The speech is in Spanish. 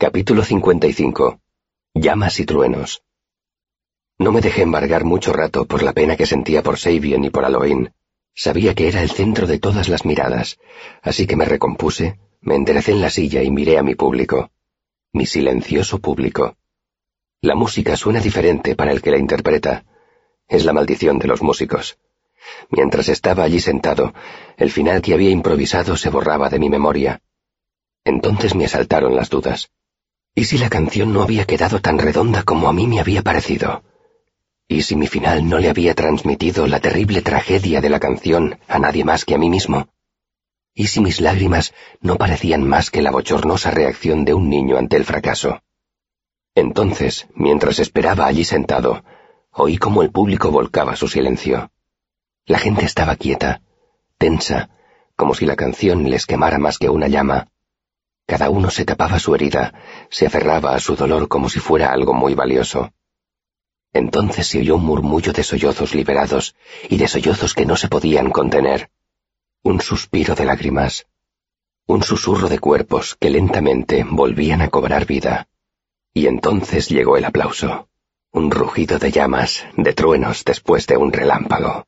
Capítulo 55. Llamas y truenos. No me dejé embargar mucho rato por la pena que sentía por Sabian y por Halloween. Sabía que era el centro de todas las miradas, así que me recompuse, me enderecé en la silla y miré a mi público. Mi silencioso público. La música suena diferente para el que la interpreta. Es la maldición de los músicos. Mientras estaba allí sentado, el final que había improvisado se borraba de mi memoria. Entonces me asaltaron las dudas. ¿Y si la canción no había quedado tan redonda como a mí me había parecido? ¿Y si mi final no le había transmitido la terrible tragedia de la canción a nadie más que a mí mismo? ¿Y si mis lágrimas no parecían más que la bochornosa reacción de un niño ante el fracaso? Entonces, mientras esperaba allí sentado, oí cómo el público volcaba su silencio. La gente estaba quieta, tensa, como si la canción les quemara más que una llama. Cada uno se tapaba su herida, se aferraba a su dolor como si fuera algo muy valioso. Entonces se oyó un murmullo de sollozos liberados y de sollozos que no se podían contener. Un suspiro de lágrimas. Un susurro de cuerpos que lentamente volvían a cobrar vida. Y entonces llegó el aplauso. Un rugido de llamas, de truenos después de un relámpago.